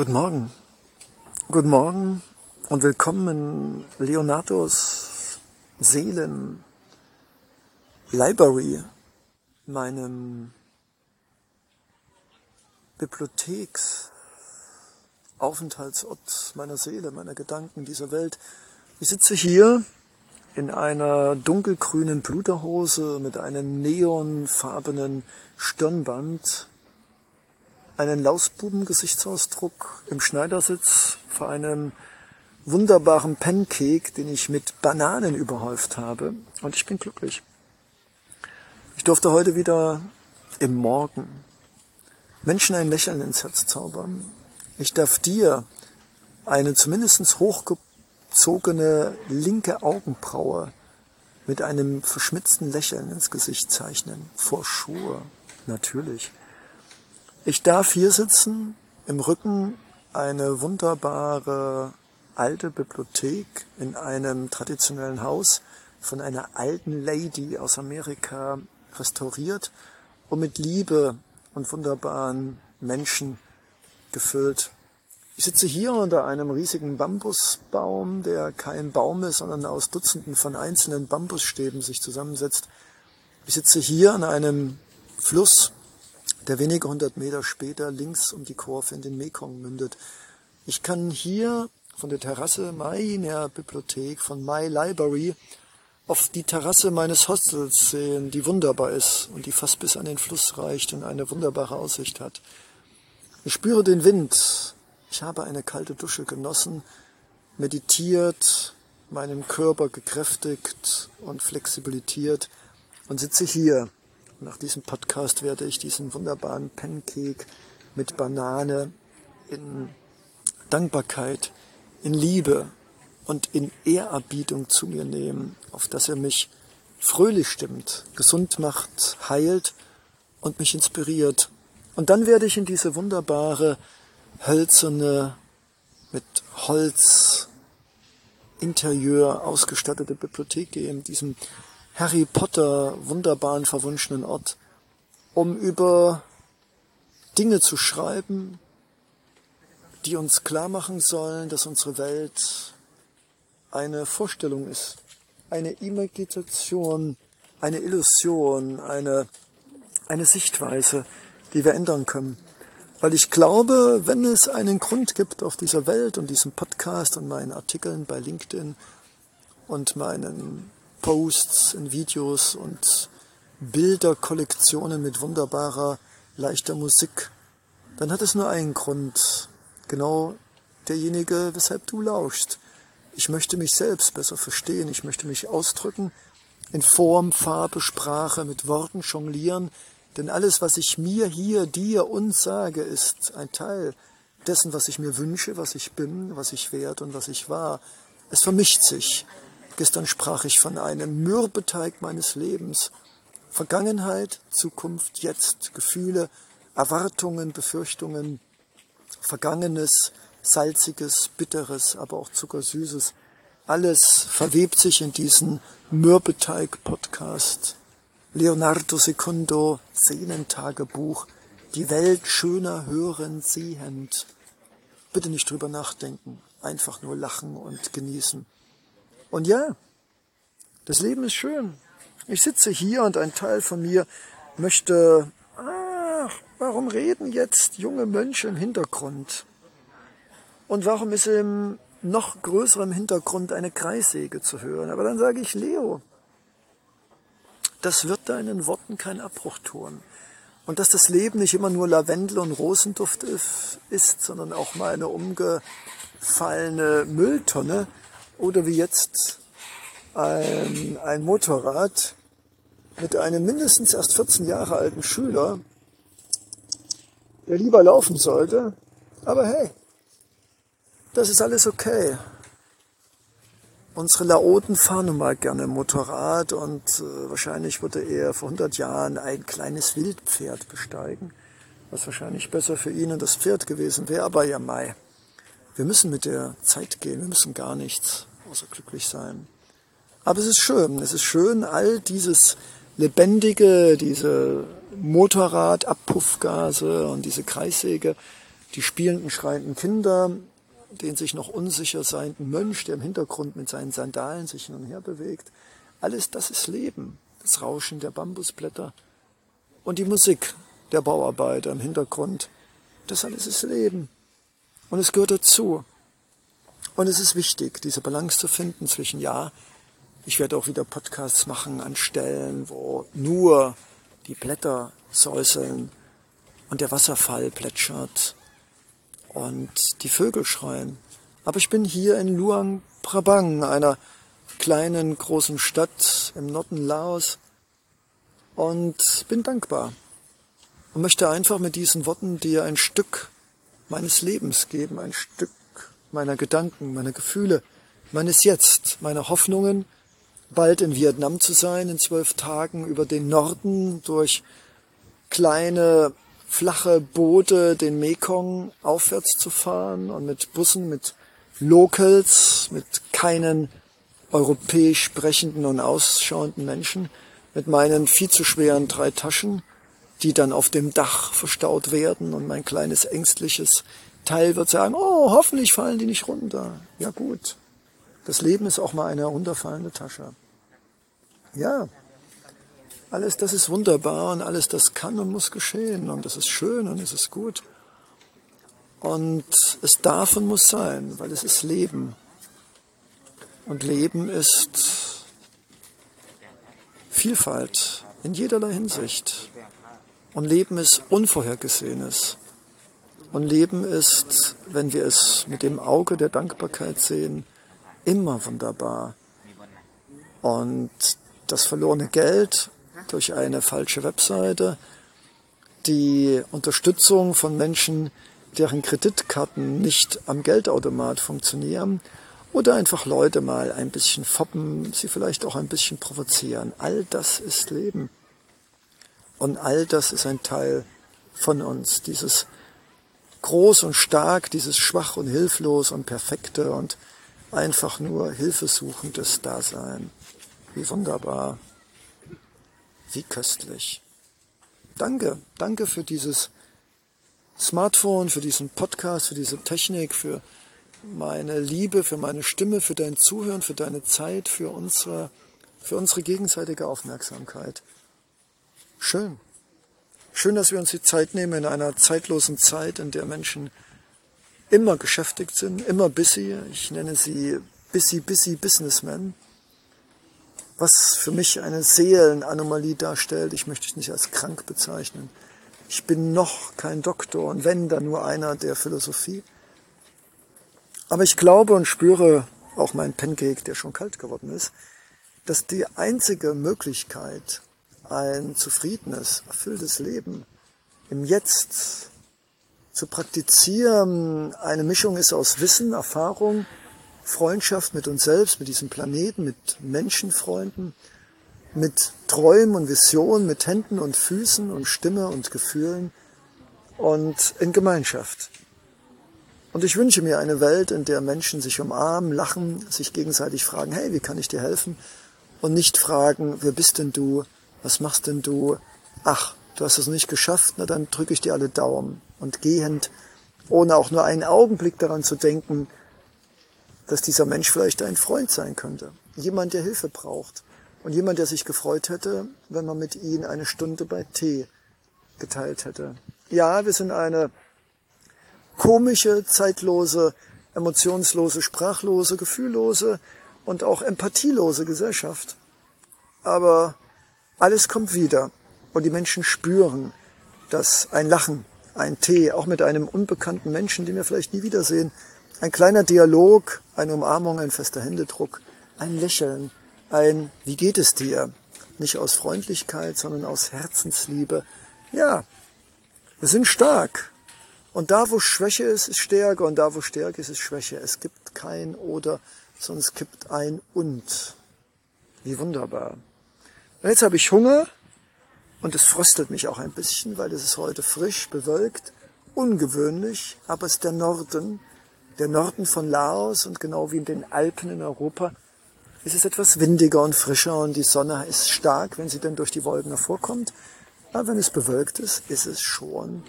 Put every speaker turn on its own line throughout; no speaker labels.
Guten Morgen. Guten Morgen und willkommen in Leonardos Seelen Library, meinem Bibliotheksaufenthaltsort meiner Seele, meiner Gedanken dieser Welt. Ich sitze hier in einer dunkelgrünen Bluterhose mit einem neonfarbenen Stirnband einen Lausbuben-Gesichtsausdruck im Schneidersitz vor einem wunderbaren Pancake, den ich mit Bananen überhäuft habe. Und ich bin glücklich. Ich durfte heute wieder im Morgen Menschen ein Lächeln ins Herz zaubern. Ich darf dir eine zumindest hochgezogene linke Augenbraue mit einem verschmitzten Lächeln ins Gesicht zeichnen. Vor Schuhe, natürlich. Ich darf hier sitzen, im Rücken eine wunderbare alte Bibliothek in einem traditionellen Haus von einer alten Lady aus Amerika restauriert und mit Liebe und wunderbaren Menschen gefüllt. Ich sitze hier unter einem riesigen Bambusbaum, der kein Baum ist, sondern aus Dutzenden von einzelnen Bambusstäben sich zusammensetzt. Ich sitze hier an einem Fluss, der wenige hundert Meter später links um die Kurve in den Mekong mündet. Ich kann hier von der Terrasse meiner Bibliothek, von My Library, auf die Terrasse meines Hostels sehen, die wunderbar ist und die fast bis an den Fluss reicht und eine wunderbare Aussicht hat. Ich spüre den Wind. Ich habe eine kalte Dusche genossen, meditiert, meinen Körper gekräftigt und flexibilitiert und sitze hier nach diesem Podcast werde ich diesen wunderbaren Pancake mit Banane in Dankbarkeit, in Liebe und in Ehrerbietung zu mir nehmen, auf dass er mich fröhlich stimmt, gesund macht, heilt und mich inspiriert. Und dann werde ich in diese wunderbare, hölzerne, mit Holz Interieur ausgestattete Bibliothek gehen, diesem Harry Potter wunderbaren verwunschenen Ort, um über Dinge zu schreiben, die uns klar machen sollen, dass unsere Welt eine Vorstellung ist, eine Imagination, eine Illusion, eine, eine Sichtweise, die wir ändern können. Weil ich glaube, wenn es einen Grund gibt auf dieser Welt und diesem Podcast und meinen Artikeln bei LinkedIn und meinen Posts, in Videos und Bilderkollektionen mit wunderbarer, leichter Musik, dann hat es nur einen Grund. Genau derjenige, weshalb du lauschst. Ich möchte mich selbst besser verstehen, ich möchte mich ausdrücken, in Form, Farbe, Sprache, mit Worten jonglieren, denn alles, was ich mir, hier, dir, uns sage, ist ein Teil dessen, was ich mir wünsche, was ich bin, was ich werde und was ich war. Es vermischt sich. Gestern sprach ich von einem Mürbeteig meines Lebens. Vergangenheit, Zukunft, Jetzt, Gefühle, Erwartungen, Befürchtungen, Vergangenes, Salziges, Bitteres, aber auch Zuckersüßes. Alles verwebt sich in diesen Mürbeteig-Podcast. Leonardo Secundo, Seelentagebuch, die Welt schöner hören, sehend. Bitte nicht drüber nachdenken, einfach nur lachen und genießen. Und ja, das Leben ist schön. Ich sitze hier und ein Teil von mir möchte, ach, warum reden jetzt junge Mönche im Hintergrund? Und warum ist im noch größeren Hintergrund eine Kreissäge zu hören? Aber dann sage ich, Leo, das wird deinen Worten keinen Abbruch tun. Und dass das Leben nicht immer nur Lavendel und Rosenduft ist, sondern auch mal eine umgefallene Mülltonne, oder wie jetzt ein, ein Motorrad mit einem mindestens erst 14 Jahre alten Schüler, der lieber laufen sollte. Aber hey, das ist alles okay. Unsere Laoten fahren nun mal gerne Motorrad und äh, wahrscheinlich würde er vor 100 Jahren ein kleines Wildpferd besteigen, was wahrscheinlich besser für ihn und das Pferd gewesen wäre. Aber ja, Mai, wir müssen mit der Zeit gehen, wir müssen gar nichts außer sein. Aber es ist schön, es ist schön, all dieses Lebendige, diese Motorrad, Abpuffgase und diese Kreissäge die spielenden, schreienden Kinder, den sich noch unsicher seienden Mönch, der im Hintergrund mit seinen Sandalen sich hin und her bewegt. Alles das ist Leben, das Rauschen der Bambusblätter und die Musik der Bauarbeiter im Hintergrund. Das alles ist Leben. Und es gehört dazu. Und es ist wichtig, diese Balance zu finden zwischen, ja, ich werde auch wieder Podcasts machen an Stellen, wo nur die Blätter säuseln und der Wasserfall plätschert und die Vögel schreien. Aber ich bin hier in Luang Prabang, einer kleinen großen Stadt im Norden Laos und bin dankbar und möchte einfach mit diesen Worten dir ein Stück meines Lebens geben, ein Stück meiner Gedanken, meiner Gefühle, meines Jetzt, meiner Hoffnungen, bald in Vietnam zu sein, in zwölf Tagen über den Norden durch kleine flache Boote den Mekong aufwärts zu fahren und mit Bussen, mit Locals, mit keinen europäisch sprechenden und ausschauenden Menschen, mit meinen viel zu schweren drei Taschen, die dann auf dem Dach verstaut werden und mein kleines ängstliches Teil wird sagen, oh, hoffentlich fallen die nicht runter. Ja gut, das Leben ist auch mal eine runterfallende Tasche. Ja, alles das ist wunderbar und alles das kann und muss geschehen und es ist schön und es ist gut. Und es darf und muss sein, weil es ist Leben. Und Leben ist Vielfalt in jederlei Hinsicht. Und Leben ist Unvorhergesehenes. Und Leben ist, wenn wir es mit dem Auge der Dankbarkeit sehen, immer wunderbar. Und das verlorene Geld durch eine falsche Webseite, die Unterstützung von Menschen, deren Kreditkarten nicht am Geldautomat funktionieren oder einfach Leute mal ein bisschen foppen, sie vielleicht auch ein bisschen provozieren. All das ist Leben. Und all das ist ein Teil von uns. Dieses groß und stark, dieses schwach und hilflos und perfekte und einfach nur hilfesuchendes Dasein. Wie wunderbar. Wie köstlich. Danke, danke für dieses Smartphone, für diesen Podcast, für diese Technik, für meine Liebe, für meine Stimme, für dein Zuhören, für deine Zeit, für unsere, für unsere gegenseitige Aufmerksamkeit. Schön. Schön, dass wir uns die Zeit nehmen in einer zeitlosen Zeit, in der Menschen immer beschäftigt sind, immer busy. Ich nenne sie busy, busy Businessmen was für mich eine Seelenanomalie darstellt. Ich möchte es nicht als krank bezeichnen. Ich bin noch kein Doktor und wenn, dann nur einer der Philosophie. Aber ich glaube und spüre, auch mein Pancake, der schon kalt geworden ist, dass die einzige Möglichkeit, ein zufriedenes, erfülltes Leben im Jetzt zu praktizieren, eine Mischung ist aus Wissen, Erfahrung, Freundschaft mit uns selbst, mit diesem Planeten, mit Menschenfreunden, mit Träumen und Visionen, mit Händen und Füßen und Stimme und Gefühlen und in Gemeinschaft. Und ich wünsche mir eine Welt, in der Menschen sich umarmen, lachen, sich gegenseitig fragen, hey, wie kann ich dir helfen? Und nicht fragen, wer bist denn du? Was machst denn du? Ach, du hast es nicht geschafft, na dann drücke ich dir alle Daumen. Und gehend, ohne auch nur einen Augenblick daran zu denken, dass dieser Mensch vielleicht ein Freund sein könnte. Jemand, der Hilfe braucht. Und jemand, der sich gefreut hätte, wenn man mit ihm eine Stunde bei Tee geteilt hätte. Ja, wir sind eine komische, zeitlose, emotionslose, sprachlose, gefühllose und auch empathielose Gesellschaft. Aber alles kommt wieder und die Menschen spüren, dass ein Lachen, ein Tee, auch mit einem unbekannten Menschen, den wir vielleicht nie wiedersehen, ein kleiner Dialog, eine Umarmung, ein fester Händedruck, ein Lächeln, ein Wie geht es dir? Nicht aus Freundlichkeit, sondern aus Herzensliebe. Ja, wir sind stark. Und da, wo Schwäche ist, ist Stärke. Und da, wo Stärke ist, ist Schwäche. Es gibt kein Oder, sondern es gibt ein Und. Wie wunderbar. Und jetzt habe ich Hunger und es fröstelt mich auch ein bisschen, weil es ist heute frisch, bewölkt, ungewöhnlich, aber es ist der Norden der Norden von Laos und genau wie in den Alpen in Europa ist es etwas windiger und frischer und die Sonne ist stark, wenn sie dann durch die Wolken hervorkommt. Aber wenn es bewölkt ist, ist es schon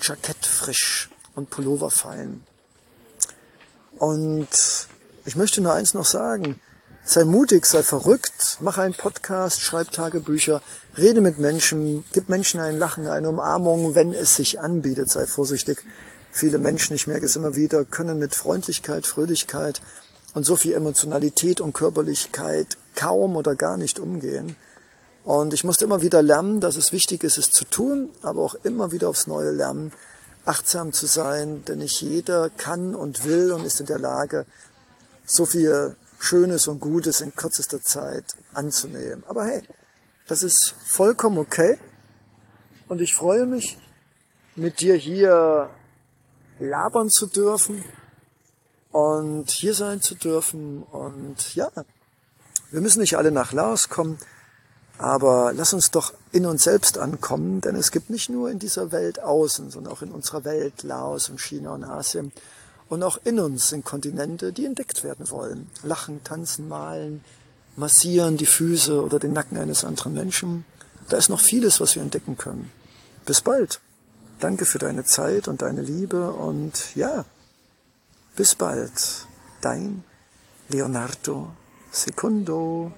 Jackett frisch und Pullover fein. Und ich möchte nur eins noch sagen. Sei mutig, sei verrückt, mach einen Podcast, schreib Tagebücher, rede mit Menschen, gib Menschen ein Lachen, eine Umarmung, wenn es sich anbietet, sei vorsichtig. Viele Menschen, ich merke es immer wieder, können mit Freundlichkeit, Fröhlichkeit und so viel Emotionalität und Körperlichkeit kaum oder gar nicht umgehen. Und ich musste immer wieder lernen, dass es wichtig ist, es zu tun, aber auch immer wieder aufs Neue lernen, achtsam zu sein, denn nicht jeder kann und will und ist in der Lage, so viel Schönes und Gutes in kürzester Zeit anzunehmen. Aber hey, das ist vollkommen okay. Und ich freue mich, mit dir hier labern zu dürfen und hier sein zu dürfen. Und ja, wir müssen nicht alle nach Laos kommen, aber lass uns doch in uns selbst ankommen, denn es gibt nicht nur in dieser Welt außen, sondern auch in unserer Welt, Laos und China und Asien, und auch in uns sind Kontinente, die entdeckt werden wollen. Lachen, tanzen, malen, massieren die Füße oder den Nacken eines anderen Menschen. Da ist noch vieles, was wir entdecken können. Bis bald. Danke für deine Zeit und deine Liebe und ja, bis bald. Dein Leonardo Secundo.